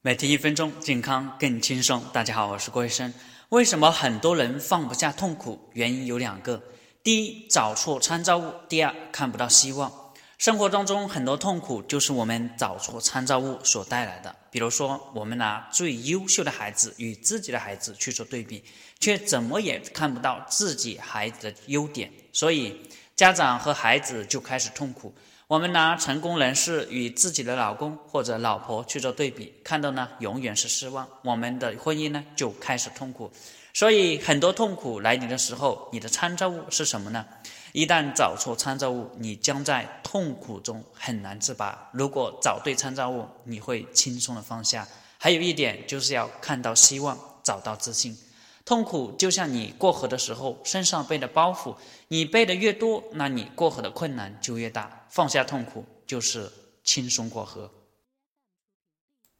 每天一分钟，健康更轻松。大家好，我是郭医生。为什么很多人放不下痛苦？原因有两个：第一，找错参照物；第二，看不到希望。生活当中很多痛苦就是我们找错参照物所带来的。比如说，我们拿最优秀的孩子与自己的孩子去做对比，却怎么也看不到自己孩子的优点，所以家长和孩子就开始痛苦。我们拿成功人士与自己的老公或者老婆去做对比，看到呢永远是失望，我们的婚姻呢就开始痛苦。所以很多痛苦来临的时候，你的参照物是什么呢？一旦找错参照物，你将在痛苦中很难自拔。如果找对参照物，你会轻松的放下。还有一点就是要看到希望，找到自信。痛苦就像你过河的时候身上背的包袱，你背的越多，那你过河的困难就越大。放下痛苦，就是轻松过河。